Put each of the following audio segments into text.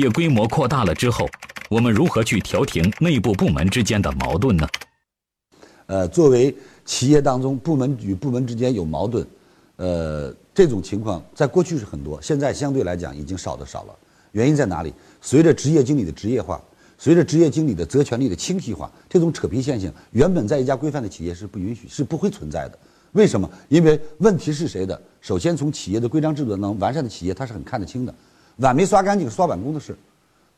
业规模扩大了之后，我们如何去调停内部部门之间的矛盾呢？呃，作为企业当中部门与部门之间有矛盾，呃，这种情况在过去是很多，现在相对来讲已经少的少了。原因在哪里？随着职业经理的职业化，随着职业经理的责权利的清晰化，这种扯皮现象原本在一家规范的企业是不允许、是不会存在的。为什么？因为问题是谁的？首先从企业的规章制度当中完善的企业，它是很看得清的。碗没刷干净，刷碗工的事；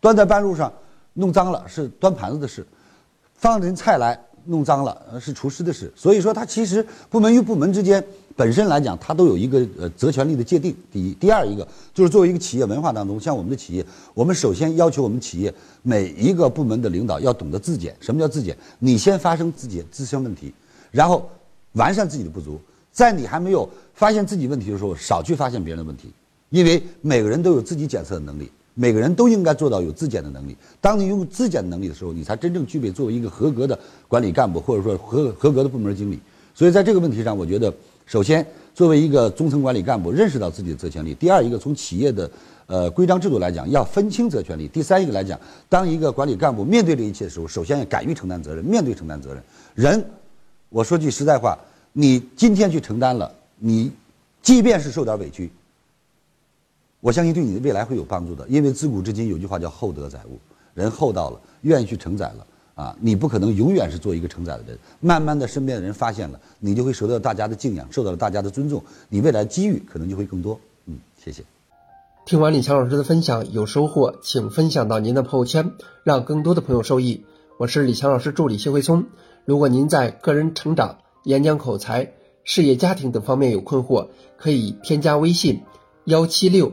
端在半路上弄脏了，是端盘子的事；放人菜来弄脏了，是厨师的事。所以说，它其实部门与部门之间本身来讲，它都有一个呃责权利的界定。第一，第二一个就是作为一个企业文化当中，像我们的企业，我们首先要求我们企业每一个部门的领导要懂得自检。什么叫自检？你先发生自己自身问题，然后。完善自己的不足，在你还没有发现自己问题的时候，少去发现别人的问题，因为每个人都有自己检测的能力，每个人都应该做到有自检的能力。当你拥有自检的能力的时候，你才真正具备作为一个合格的管理干部，或者说合合格的部门经理。所以在这个问题上，我觉得，首先作为一个中层管理干部，认识到自己的责权利；第二一个，从企业的呃规章制度来讲，要分清责权利；第三一个来讲，当一个管理干部面对这一切的时候，首先要敢于承担责任，面对承担责任，人。我说句实在话，你今天去承担了，你即便是受点委屈，我相信对你的未来会有帮助的。因为自古至今有句话叫“厚德载物”，人厚道了，愿意去承载了啊！你不可能永远是做一个承载的人。慢慢的，身边的人发现了，你就会受到大家的敬仰，受到了大家的尊重，你未来机遇可能就会更多。嗯，谢谢。听完李强老师的分享，有收获，请分享到您的朋友圈，让更多的朋友受益。我是李强老师助理谢慧聪。如果您在个人成长、演讲口才、事业家庭等方面有困惑，可以添加微信幺七六